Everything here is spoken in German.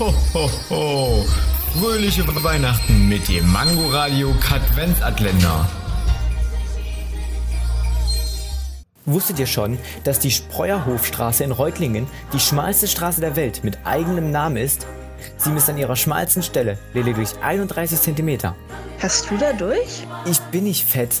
Ho, ho, ho. Fröhliche Weihnachten mit dem Mangoradio Katwenzatländer. Wusstet ihr schon, dass die Spreuerhofstraße in Reutlingen die schmalste Straße der Welt mit eigenem Namen ist? Sie misst an ihrer schmalsten Stelle lediglich 31 cm. Hast du da durch? Ich bin nicht fett.